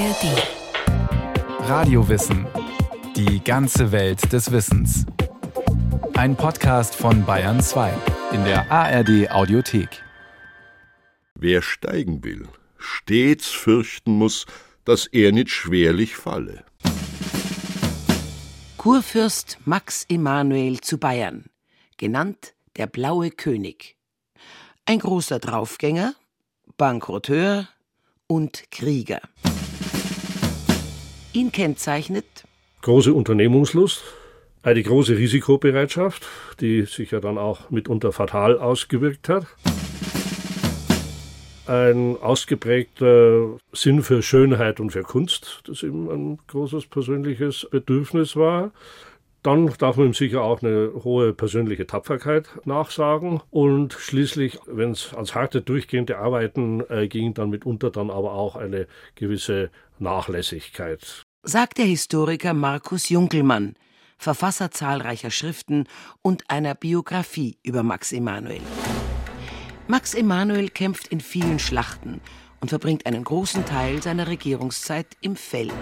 ARD. Radiowissen. Die ganze Welt des Wissens. Ein Podcast von Bayern 2 in der ARD Audiothek. Wer steigen will, stets fürchten muss, dass er nicht schwerlich falle. Kurfürst Max Emanuel zu Bayern, genannt der Blaue König. Ein großer Draufgänger, Bankrotteur und Krieger. Ihn kennzeichnet große Unternehmungslust, eine große Risikobereitschaft, die sich ja dann auch mitunter fatal ausgewirkt hat. Ein ausgeprägter Sinn für Schönheit und für Kunst, das ihm ein großes persönliches Bedürfnis war. Dann darf man ihm sicher auch eine hohe persönliche Tapferkeit nachsagen. Und schließlich, wenn es ans harte durchgehende Arbeiten äh, ging, dann mitunter dann aber auch eine gewisse Nachlässigkeit. Sagt der Historiker Markus Junkelmann, Verfasser zahlreicher Schriften und einer Biografie über Max Emanuel. Max Emanuel kämpft in vielen Schlachten und verbringt einen großen Teil seiner Regierungszeit im Feld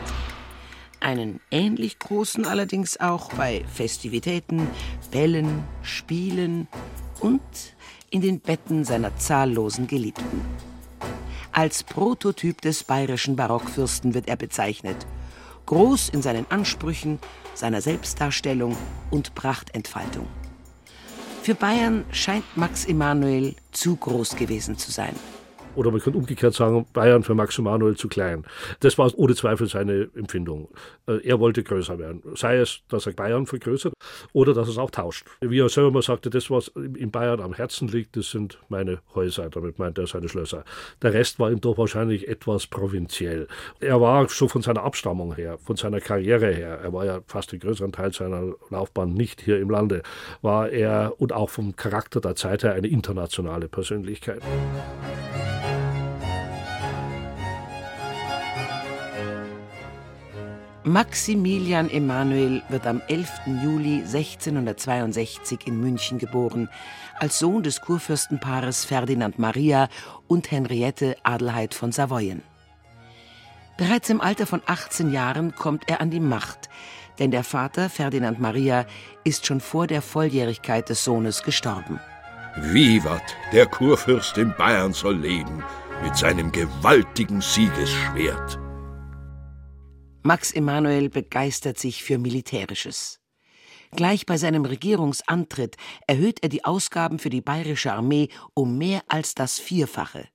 einen ähnlich großen allerdings auch bei Festivitäten, Bällen, Spielen und in den Betten seiner zahllosen Geliebten. Als Prototyp des bayerischen Barockfürsten wird er bezeichnet, groß in seinen Ansprüchen, seiner Selbstdarstellung und Prachtentfaltung. Für Bayern scheint Max Emanuel zu groß gewesen zu sein. Oder man könnte umgekehrt sagen, Bayern für Max Emanuel zu klein. Das war ohne Zweifel seine Empfindung. Äh, er wollte größer werden. Sei es, dass er Bayern vergrößert oder dass er es auch tauscht. Wie er selber mal sagte, das, was in Bayern am Herzen liegt, das sind meine Häuser. Damit meint er seine Schlösser. Der Rest war ihm doch wahrscheinlich etwas provinziell. Er war so von seiner Abstammung her, von seiner Karriere her, er war ja fast den größeren Teil seiner Laufbahn nicht hier im Lande, war er und auch vom Charakter der Zeit her eine internationale Persönlichkeit. Maximilian Emanuel wird am 11. Juli 1662 in München geboren, als Sohn des Kurfürstenpaares Ferdinand Maria und Henriette Adelheid von Savoyen. Bereits im Alter von 18 Jahren kommt er an die Macht, denn der Vater Ferdinand Maria ist schon vor der Volljährigkeit des Sohnes gestorben. Vivat, der Kurfürst in Bayern soll leben, mit seinem gewaltigen Siegesschwert. Max Emanuel begeistert sich für Militärisches. Gleich bei seinem Regierungsantritt erhöht er die Ausgaben für die bayerische Armee um mehr als das Vierfache.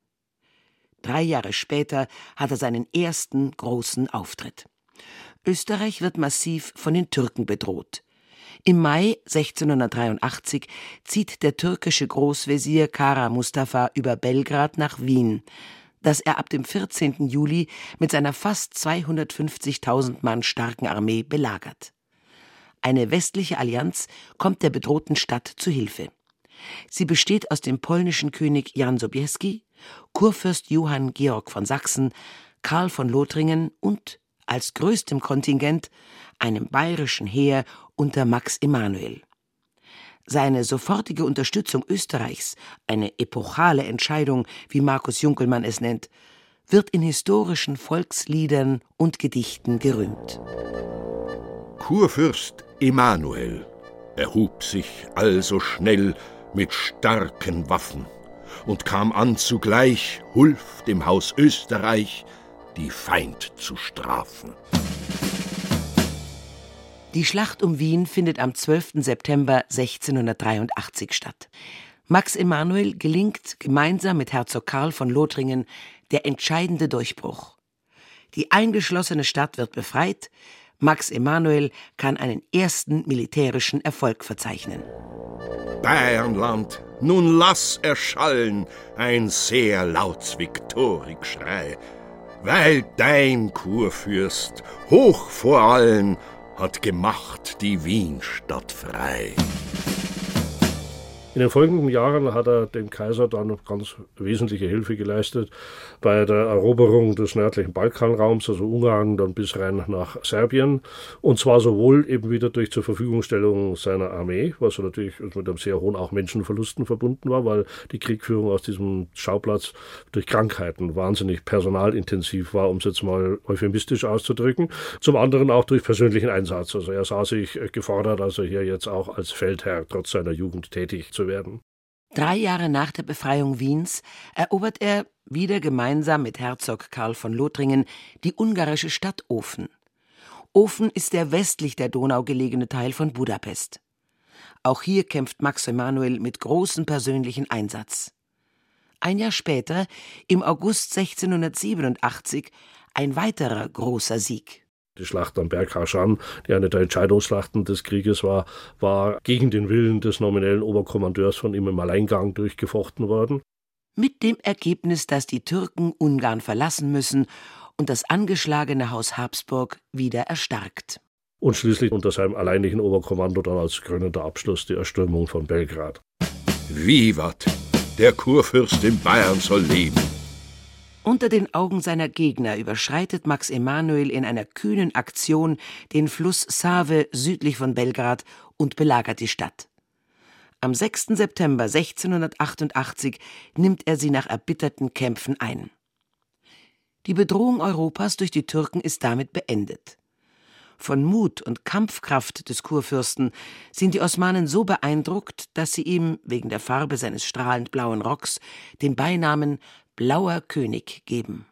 Drei Jahre später hat er seinen ersten großen Auftritt. Österreich wird massiv von den Türken bedroht. Im Mai 1683 zieht der türkische Großvezier Kara Mustafa über Belgrad nach Wien das er ab dem 14. Juli mit seiner fast 250.000 Mann starken Armee belagert. Eine westliche Allianz kommt der bedrohten Stadt zu Hilfe. Sie besteht aus dem polnischen König Jan Sobieski, Kurfürst Johann Georg von Sachsen, Karl von Lothringen und als größtem Kontingent einem bayerischen Heer unter Max Emanuel. Seine sofortige Unterstützung Österreichs, eine epochale Entscheidung, wie Markus Junkelmann es nennt, wird in historischen Volksliedern und Gedichten gerühmt. Kurfürst Emanuel erhub sich also schnell mit starken Waffen und kam an zugleich Hulf dem Haus Österreich, die Feind zu strafen. Die Schlacht um Wien findet am 12. September 1683 statt. Max Emanuel gelingt gemeinsam mit Herzog Karl von Lothringen der entscheidende Durchbruch. Die eingeschlossene Stadt wird befreit, Max Emanuel kann einen ersten militärischen Erfolg verzeichnen. Bayernland, nun lass erschallen ein sehr lauts Viktorikschrei, weil dein Kurfürst hoch vor allen hat gemacht die Wienstadt frei. In den folgenden Jahren hat er dem Kaiser dann ganz wesentliche Hilfe geleistet bei der Eroberung des nördlichen Balkanraums, also Ungarn, dann bis rein nach Serbien. Und zwar sowohl eben wieder durch zur Verfügungstellung seiner Armee, was natürlich mit einem sehr hohen auch Menschenverlusten verbunden war, weil die Kriegführung aus diesem Schauplatz durch Krankheiten wahnsinnig personalintensiv war, um es jetzt mal euphemistisch auszudrücken. Zum anderen auch durch persönlichen Einsatz. Also er sah sich gefordert, also hier jetzt auch als Feldherr trotz seiner Jugend tätig zu werden. Drei Jahre nach der Befreiung Wiens erobert er, wieder gemeinsam mit Herzog Karl von Lothringen, die ungarische Stadt Ofen. Ofen ist der westlich der Donau gelegene Teil von Budapest. Auch hier kämpft Max Emanuel mit großem persönlichen Einsatz. Ein Jahr später, im August 1687, ein weiterer großer Sieg. Die Schlacht am Berg Haschan, die eine der Entscheidungsschlachten des Krieges war, war gegen den Willen des nominellen Oberkommandeurs von ihm im Alleingang durchgefochten worden. Mit dem Ergebnis, dass die Türken Ungarn verlassen müssen und das angeschlagene Haus Habsburg wieder erstarkt. Und schließlich unter seinem alleinigen Oberkommando dann als krönender Abschluss die Erstürmung von Belgrad. Vivat! Der Kurfürst in Bayern soll leben! Unter den Augen seiner Gegner überschreitet Max Emanuel in einer kühnen Aktion den Fluss Save südlich von Belgrad und belagert die Stadt. Am 6. September 1688 nimmt er sie nach erbitterten Kämpfen ein. Die Bedrohung Europas durch die Türken ist damit beendet. Von Mut und Kampfkraft des Kurfürsten sind die Osmanen so beeindruckt, dass sie ihm, wegen der Farbe seines strahlend blauen Rocks, den Beinamen Blauer König geben.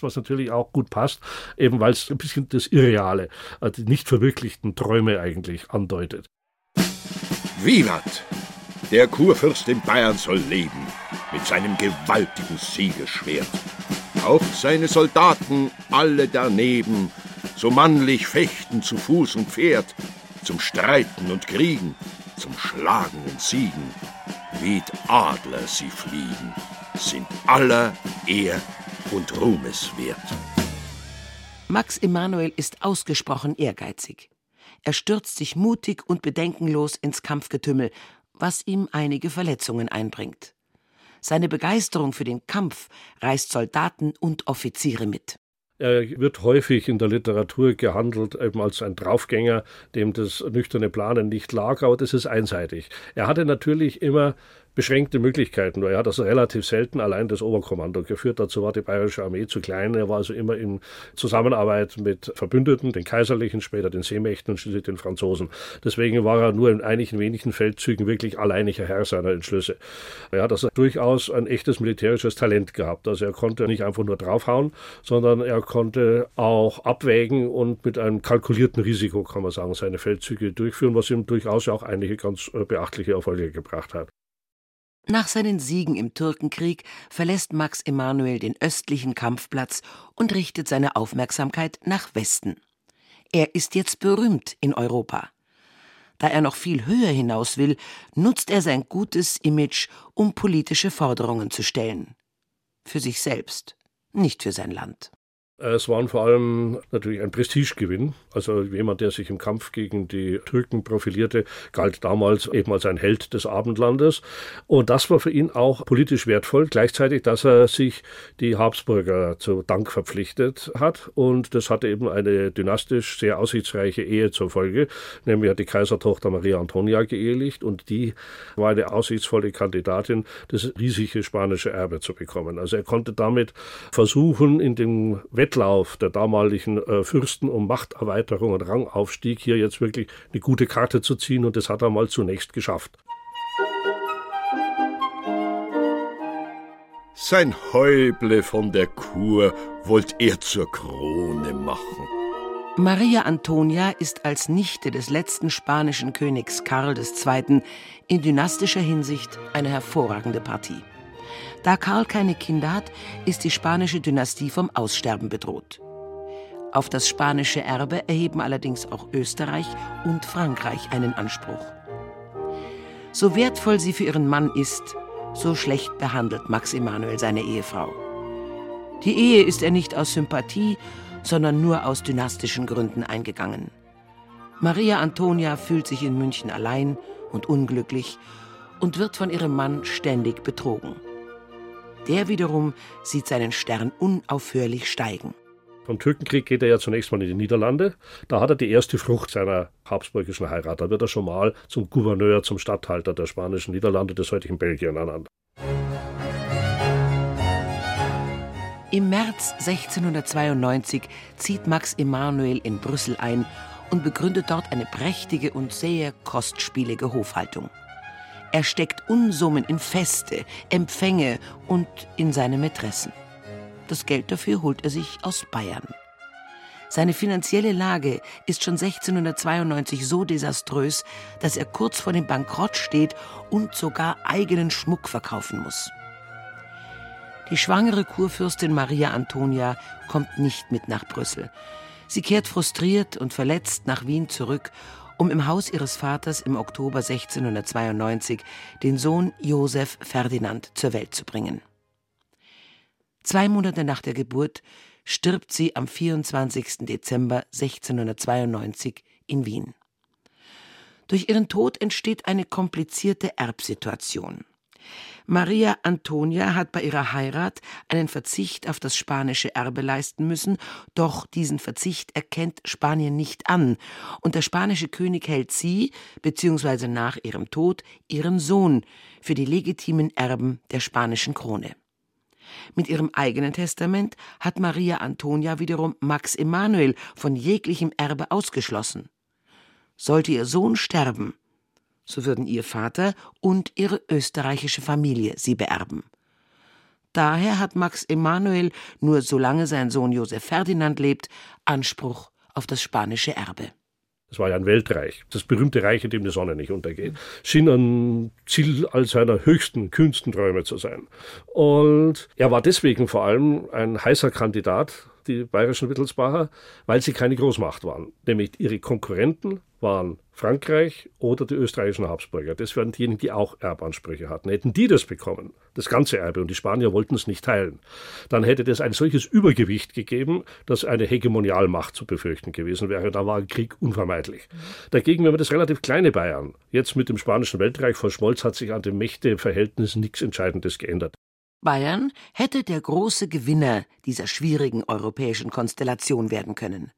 Was natürlich auch gut passt, eben weil es ein bisschen das Irreale, äh, die nicht verwirklichten Träume eigentlich andeutet. Vivat! Der Kurfürst in Bayern soll leben, mit seinem gewaltigen Siegesschwert. Auch seine Soldaten, alle daneben, so manlich fechten zu Fuß und Pferd, zum Streiten und Kriegen, zum Schlagen und Siegen, wie Adler sie fliegen sind aller Ehr und Ruhmes wert. Max Emanuel ist ausgesprochen ehrgeizig. Er stürzt sich mutig und bedenkenlos ins Kampfgetümmel, was ihm einige Verletzungen einbringt. Seine Begeisterung für den Kampf reißt Soldaten und Offiziere mit. Er wird häufig in der Literatur gehandelt eben als ein Draufgänger, dem das nüchterne Planen nicht lag, aber das ist einseitig. Er hatte natürlich immer beschränkte Möglichkeiten, er hat also relativ selten allein das Oberkommando geführt. Dazu war die bayerische Armee zu klein. Er war also immer in Zusammenarbeit mit Verbündeten, den Kaiserlichen, später den Seemächten und schließlich den Franzosen. Deswegen war er nur in einigen wenigen Feldzügen wirklich alleiniger Herr seiner Entschlüsse. Er hat also durchaus ein echtes militärisches Talent gehabt. Also er konnte nicht einfach nur draufhauen, sondern er konnte auch abwägen und mit einem kalkulierten Risiko, kann man sagen, seine Feldzüge durchführen, was ihm durchaus auch einige ganz äh, beachtliche Erfolge gebracht hat. Nach seinen Siegen im Türkenkrieg verlässt Max Emanuel den östlichen Kampfplatz und richtet seine Aufmerksamkeit nach Westen. Er ist jetzt berühmt in Europa. Da er noch viel höher hinaus will, nutzt er sein gutes Image, um politische Forderungen zu stellen. Für sich selbst, nicht für sein Land. Es waren vor allem natürlich ein Prestigegewinn. Also jemand, der sich im Kampf gegen die Türken profilierte, galt damals eben als ein Held des Abendlandes. Und das war für ihn auch politisch wertvoll. Gleichzeitig, dass er sich die Habsburger zu Dank verpflichtet hat. Und das hatte eben eine dynastisch sehr aussichtsreiche Ehe zur Folge. Nämlich hat die Kaisertochter Maria Antonia geehelicht und die war eine aussichtsvolle Kandidatin, das riesige spanische Erbe zu bekommen. Also er konnte damit versuchen, in dem Wettbewerb Wettlauf der damaligen äh, Fürsten um Machterweiterung und Rangaufstieg hier jetzt wirklich eine gute Karte zu ziehen und das hat er mal zunächst geschafft. Sein Häuble von der Kur wollt er zur Krone machen. Maria Antonia ist als Nichte des letzten spanischen Königs Karl II. in dynastischer Hinsicht eine hervorragende Partie. Da Karl keine Kinder hat, ist die spanische Dynastie vom Aussterben bedroht. Auf das spanische Erbe erheben allerdings auch Österreich und Frankreich einen Anspruch. So wertvoll sie für ihren Mann ist, so schlecht behandelt Max Emanuel seine Ehefrau. Die Ehe ist er nicht aus Sympathie, sondern nur aus dynastischen Gründen eingegangen. Maria Antonia fühlt sich in München allein und unglücklich und wird von ihrem Mann ständig betrogen. Der wiederum sieht seinen Stern unaufhörlich steigen. Vom Türkenkrieg geht er ja zunächst mal in die Niederlande. Da hat er die erste Frucht seiner habsburgischen Heirat. Da wird er schon mal zum Gouverneur, zum Statthalter der spanischen Niederlande des heutigen Belgien ernannt. Im März 1692 zieht Max Emanuel in Brüssel ein und begründet dort eine prächtige und sehr kostspielige Hofhaltung. Er steckt Unsummen in Feste, Empfänge und in seine Mätressen. Das Geld dafür holt er sich aus Bayern. Seine finanzielle Lage ist schon 1692 so desaströs, dass er kurz vor dem Bankrott steht und sogar eigenen Schmuck verkaufen muss. Die schwangere Kurfürstin Maria Antonia kommt nicht mit nach Brüssel. Sie kehrt frustriert und verletzt nach Wien zurück um im Haus ihres Vaters im Oktober 1692 den Sohn Josef Ferdinand zur Welt zu bringen. Zwei Monate nach der Geburt stirbt sie am 24. Dezember 1692 in Wien. Durch ihren Tod entsteht eine komplizierte Erbsituation. Maria Antonia hat bei ihrer Heirat einen Verzicht auf das spanische Erbe leisten müssen, doch diesen Verzicht erkennt Spanien nicht an, und der spanische König hält sie, beziehungsweise nach ihrem Tod, ihren Sohn, für die legitimen Erben der spanischen Krone. Mit ihrem eigenen Testament hat Maria Antonia wiederum Max Emanuel von jeglichem Erbe ausgeschlossen. Sollte ihr Sohn sterben, so würden ihr Vater und ihre österreichische Familie sie beerben. Daher hat Max Emanuel, nur solange sein Sohn Josef Ferdinand lebt, Anspruch auf das spanische Erbe. Es war ja ein Weltreich, das berühmte Reich, in dem die Sonne nicht untergeht. Schien ein Ziel all seiner höchsten, kühnsten Träume zu sein. Und er war deswegen vor allem ein heißer Kandidat, die bayerischen Wittelsbacher, weil sie keine Großmacht waren. Nämlich ihre Konkurrenten waren Frankreich oder die österreichischen Habsburger. Das waren diejenigen, die auch Erbansprüche hatten. Hätten die das bekommen, das ganze Erbe, und die Spanier wollten es nicht teilen, dann hätte das ein solches Übergewicht gegeben, dass eine Hegemonialmacht zu befürchten gewesen wäre. Da war ein Krieg unvermeidlich. Dagegen, wenn man das relativ kleine Bayern jetzt mit dem Spanischen Weltreich verschmolz, hat sich an dem Mächteverhältnis nichts Entscheidendes geändert. Bayern hätte der große Gewinner dieser schwierigen europäischen Konstellation werden können.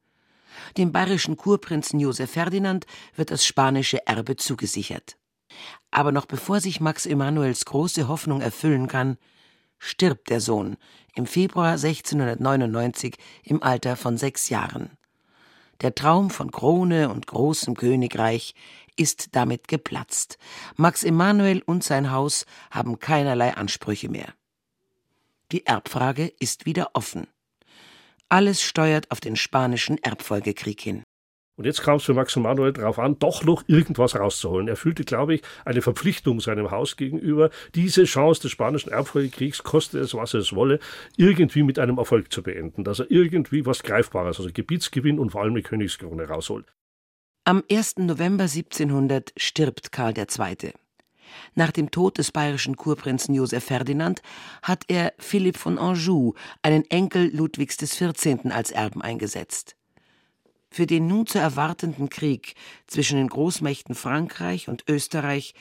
Dem bayerischen Kurprinzen Josef Ferdinand wird das spanische Erbe zugesichert. Aber noch bevor sich Max Emanuels große Hoffnung erfüllen kann, stirbt der Sohn im Februar 1699 im Alter von sechs Jahren. Der Traum von Krone und großem Königreich ist damit geplatzt. Max Emanuel und sein Haus haben keinerlei Ansprüche mehr. Die Erbfrage ist wieder offen. Alles steuert auf den spanischen Erbfolgekrieg hin. Und jetzt kam es für Max Manuel darauf an, doch noch irgendwas rauszuholen. Er fühlte, glaube ich, eine Verpflichtung seinem Haus gegenüber, diese Chance des spanischen Erbfolgekriegs, koste es, was es wolle, irgendwie mit einem Erfolg zu beenden. Dass er irgendwie was Greifbares, also Gebietsgewinn und vor allem eine Königskrone rausholt. Am 1. November 1700 stirbt Karl II. Nach dem Tod des bayerischen Kurprinzen Josef Ferdinand hat er Philipp von Anjou, einen Enkel Ludwigs XIV., als Erben eingesetzt. Für den nun zu erwartenden Krieg zwischen den Großmächten Frankreich und Österreich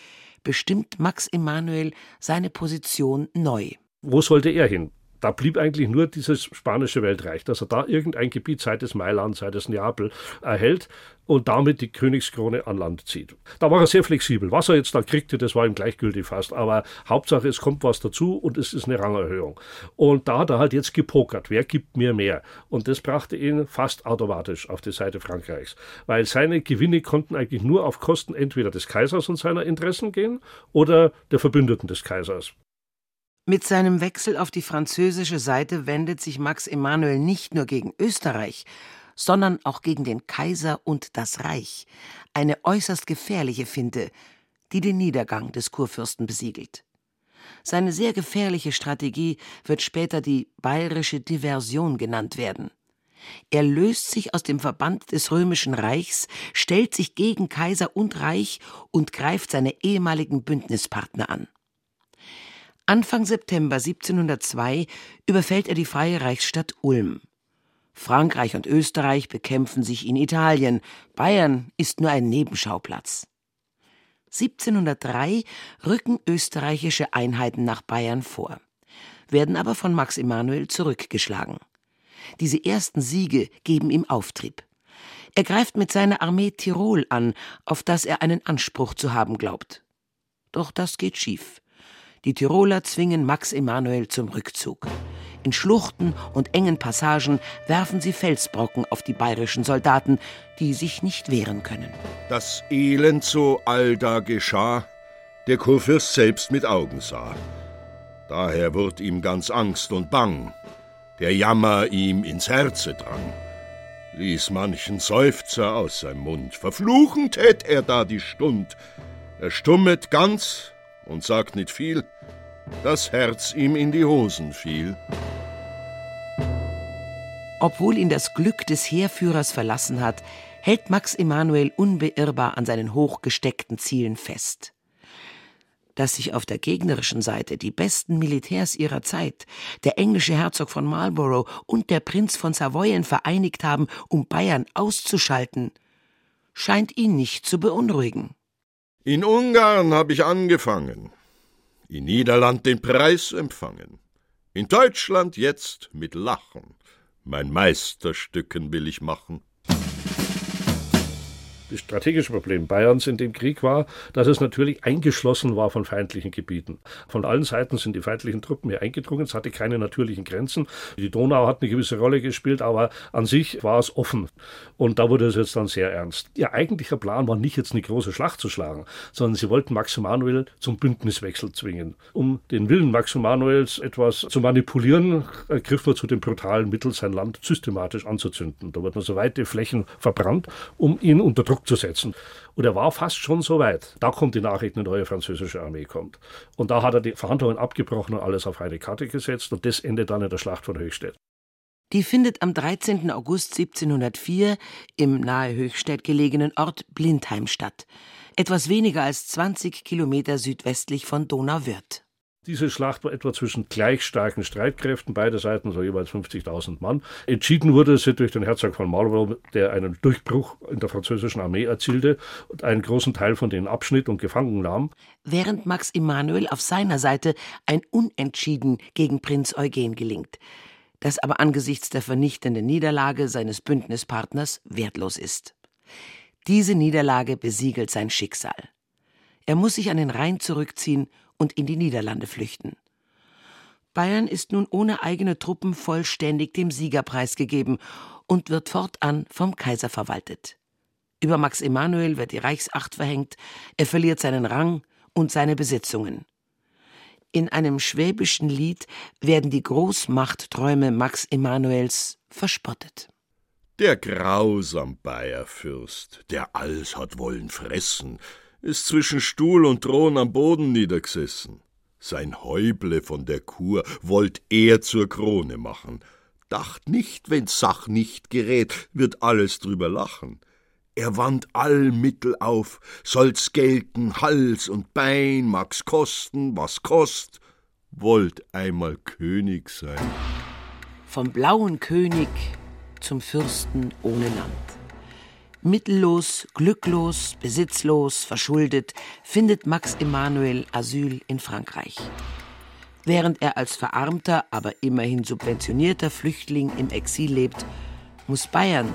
bestimmt Max Emanuel seine Position neu. Wo sollte er hin? Da blieb eigentlich nur dieses spanische Weltreich, dass er da irgendein Gebiet, sei es Mailand, sei es Neapel, erhält und damit die Königskrone an Land zieht. Da war er sehr flexibel. Was er jetzt da kriegte, das war ihm gleichgültig fast. Aber Hauptsache, es kommt was dazu und es ist eine Rangerhöhung. Und da hat er halt jetzt gepokert. Wer gibt mir mehr? Und das brachte ihn fast automatisch auf die Seite Frankreichs. Weil seine Gewinne konnten eigentlich nur auf Kosten entweder des Kaisers und seiner Interessen gehen oder der Verbündeten des Kaisers. Mit seinem Wechsel auf die französische Seite wendet sich Max Emanuel nicht nur gegen Österreich, sondern auch gegen den Kaiser und das Reich, eine äußerst gefährliche Finte, die den Niedergang des Kurfürsten besiegelt. Seine sehr gefährliche Strategie wird später die bayerische Diversion genannt werden. Er löst sich aus dem Verband des römischen Reichs, stellt sich gegen Kaiser und Reich und greift seine ehemaligen Bündnispartner an. Anfang September 1702 überfällt er die freie Reichsstadt Ulm. Frankreich und Österreich bekämpfen sich in Italien, Bayern ist nur ein Nebenschauplatz. 1703 rücken österreichische Einheiten nach Bayern vor, werden aber von Max Emanuel zurückgeschlagen. Diese ersten Siege geben ihm Auftrieb. Er greift mit seiner Armee Tirol an, auf das er einen Anspruch zu haben glaubt. Doch das geht schief. Die Tiroler zwingen Max Emanuel zum Rückzug. In Schluchten und engen Passagen werfen sie Felsbrocken auf die bayerischen Soldaten, die sich nicht wehren können. Das Elend so allda geschah, der Kurfürst selbst mit Augen sah. Daher wurd ihm ganz Angst und Bang, der Jammer ihm ins Herze drang, ließ manchen Seufzer aus seinem Mund, verfluchend hätt er da die Stund, er stummet ganz und sagt nicht viel, das Herz ihm in die Hosen fiel. Obwohl ihn das Glück des Heerführers verlassen hat, hält Max Emanuel unbeirrbar an seinen hochgesteckten Zielen fest. Dass sich auf der gegnerischen Seite die besten Militärs ihrer Zeit, der englische Herzog von Marlborough und der Prinz von Savoyen vereinigt haben, um Bayern auszuschalten, scheint ihn nicht zu beunruhigen. In Ungarn habe ich angefangen, in Niederland den Preis empfangen, in Deutschland jetzt mit Lachen mein Meisterstücken will ich machen. Das strategische Problem Bayerns in dem Krieg war, dass es natürlich eingeschlossen war von feindlichen Gebieten. Von allen Seiten sind die feindlichen Truppen hier eingedrungen. Es hatte keine natürlichen Grenzen. Die Donau hat eine gewisse Rolle gespielt, aber an sich war es offen. Und da wurde es jetzt dann sehr ernst. Ihr eigentlicher Plan war nicht jetzt eine große Schlacht zu schlagen, sondern sie wollten Max Emanuel zum Bündniswechsel zwingen. Um den Willen Max Emanuels etwas zu manipulieren, griff man zu dem brutalen Mittel, sein Land systematisch anzuzünden. Da wurden so weite Flächen verbrannt, um ihn unter Druck Druck zu setzen. Und er war fast schon so weit. Da kommt die Nachricht, eine neue französische Armee kommt. Und da hat er die Verhandlungen abgebrochen und alles auf eine Karte gesetzt. Und das endet dann in der Schlacht von Höchstädt. Die findet am 13. August 1704 im nahe Höchstädt gelegenen Ort Blindheim statt, etwas weniger als 20 Kilometer südwestlich von Donauwörth. Diese Schlacht war etwa zwischen gleich starken Streitkräften, beide Seiten so jeweils 50.000 Mann. Entschieden wurde sie durch den Herzog von Marlborough, der einen Durchbruch in der französischen Armee erzielte und einen großen Teil von denen abschnitt und gefangen nahm. Während Max Emanuel auf seiner Seite ein Unentschieden gegen Prinz Eugen gelingt, das aber angesichts der vernichtenden Niederlage seines Bündnispartners wertlos ist. Diese Niederlage besiegelt sein Schicksal. Er muss sich an den Rhein zurückziehen und in die Niederlande flüchten. Bayern ist nun ohne eigene Truppen vollständig dem Siegerpreis gegeben und wird fortan vom Kaiser verwaltet. Über Max Emanuel wird die Reichsacht verhängt, er verliert seinen Rang und seine Besitzungen. In einem schwäbischen Lied werden die Großmachtträume Max Emanuels verspottet. Der grausam Bayerfürst, der alles hat wollen fressen, ist zwischen Stuhl und Thron am Boden niedergesessen. Sein Häuble von der Kur wollt er zur Krone machen. Dacht nicht, wenn's Sach nicht gerät, wird alles drüber lachen. Er wandt all Mittel auf, soll's gelten, Hals und Bein, mag's kosten, was kost, wollt einmal König sein. Vom blauen König zum Fürsten ohne Land. Mittellos, glücklos, besitzlos, verschuldet findet Max Emanuel Asyl in Frankreich. Während er als verarmter, aber immerhin subventionierter Flüchtling im Exil lebt, muss Bayern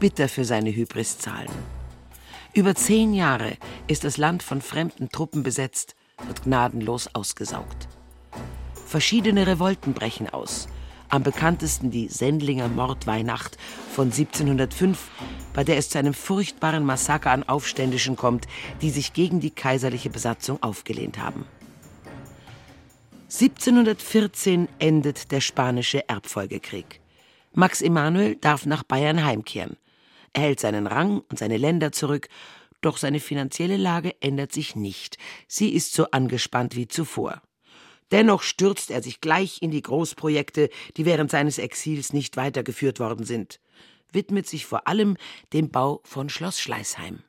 bitter für seine Hybris zahlen. Über zehn Jahre ist das Land von fremden Truppen besetzt, wird gnadenlos ausgesaugt. Verschiedene Revolten brechen aus – am bekanntesten die Sendlinger Mordweihnacht von 1705, bei der es zu einem furchtbaren Massaker an Aufständischen kommt, die sich gegen die kaiserliche Besatzung aufgelehnt haben. 1714 endet der spanische Erbfolgekrieg. Max Emanuel darf nach Bayern heimkehren. Er hält seinen Rang und seine Länder zurück, doch seine finanzielle Lage ändert sich nicht. Sie ist so angespannt wie zuvor. Dennoch stürzt er sich gleich in die Großprojekte, die während seines Exils nicht weitergeführt worden sind, widmet sich vor allem dem Bau von Schloss Schleißheim.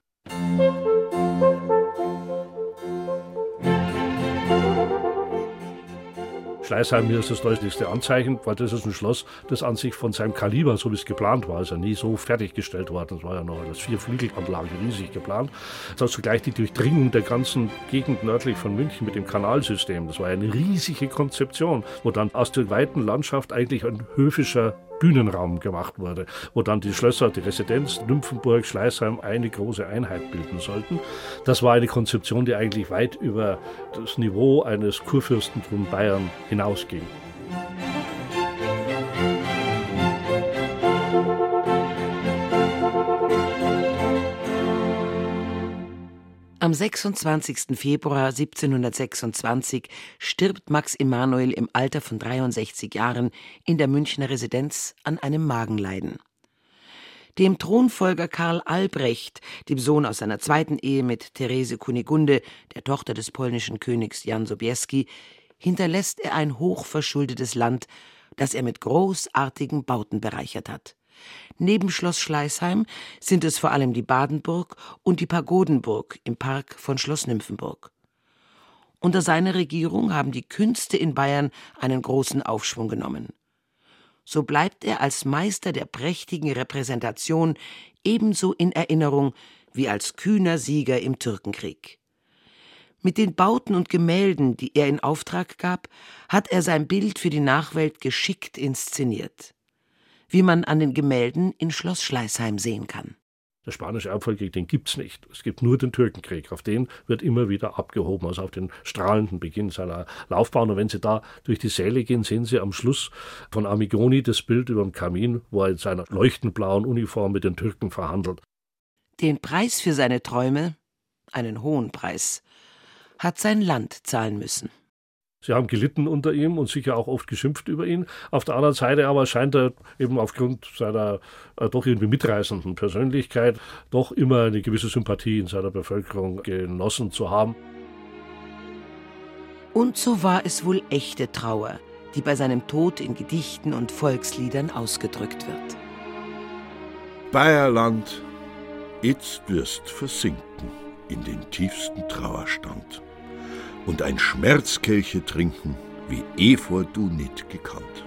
Schleißheim hier ist das deutlichste Anzeichen, weil das ist ein Schloss, das an sich von seinem Kaliber, so wie es geplant war, ist ja nie so fertiggestellt worden. Das war ja noch als Vierflügelanlage riesig geplant. Das ist zugleich die Durchdringung der ganzen Gegend nördlich von München mit dem Kanalsystem. Das war eine riesige Konzeption, wo dann aus der weiten Landschaft eigentlich ein höfischer Bühnenraum gemacht wurde, wo dann die Schlösser, die Residenz, Nymphenburg, Schleißheim eine große Einheit bilden sollten. Das war eine Konzeption, die eigentlich weit über das Niveau eines Kurfürstentums Bayern hinausging. Am 26. Februar 1726 stirbt Max Emanuel im Alter von 63 Jahren in der Münchner Residenz an einem Magenleiden. Dem Thronfolger Karl Albrecht, dem Sohn aus seiner zweiten Ehe mit Therese Kunigunde, der Tochter des polnischen Königs Jan Sobieski, hinterlässt er ein hochverschuldetes Land, das er mit großartigen Bauten bereichert hat. Neben Schloss Schleißheim sind es vor allem die Badenburg und die Pagodenburg im Park von Schloss Nymphenburg. Unter seiner Regierung haben die Künste in Bayern einen großen Aufschwung genommen. So bleibt er als Meister der prächtigen Repräsentation ebenso in Erinnerung wie als kühner Sieger im Türkenkrieg. Mit den Bauten und Gemälden, die er in Auftrag gab, hat er sein Bild für die Nachwelt geschickt inszeniert wie man an den Gemälden in Schloss Schleißheim sehen kann. Der spanische Erbfolgekrieg, den gibt es nicht. Es gibt nur den Türkenkrieg. Auf den wird immer wieder abgehoben, also auf den strahlenden Beginn seiner Laufbahn. Und wenn Sie da durch die Säle gehen, sehen Sie am Schluss von Amigoni das Bild über dem Kamin, wo er in seiner leuchtend blauen Uniform mit den Türken verhandelt. Den Preis für seine Träume, einen hohen Preis, hat sein Land zahlen müssen. Sie haben gelitten unter ihm und sicher auch oft geschimpft über ihn. Auf der anderen Seite aber scheint er eben aufgrund seiner äh, doch irgendwie mitreißenden Persönlichkeit doch immer eine gewisse Sympathie in seiner Bevölkerung genossen zu haben. Und so war es wohl echte Trauer, die bei seinem Tod in Gedichten und Volksliedern ausgedrückt wird. Bayerland, jetzt wirst versinken in den tiefsten Trauerstand und ein Schmerzkelche trinken, wie Efor du nicht gekannt.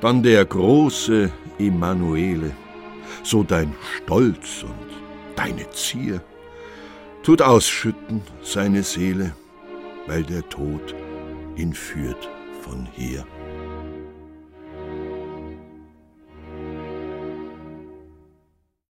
Dann der große Emanuele, so dein Stolz und deine Zier, tut ausschütten seine Seele, weil der Tod ihn führt von hier.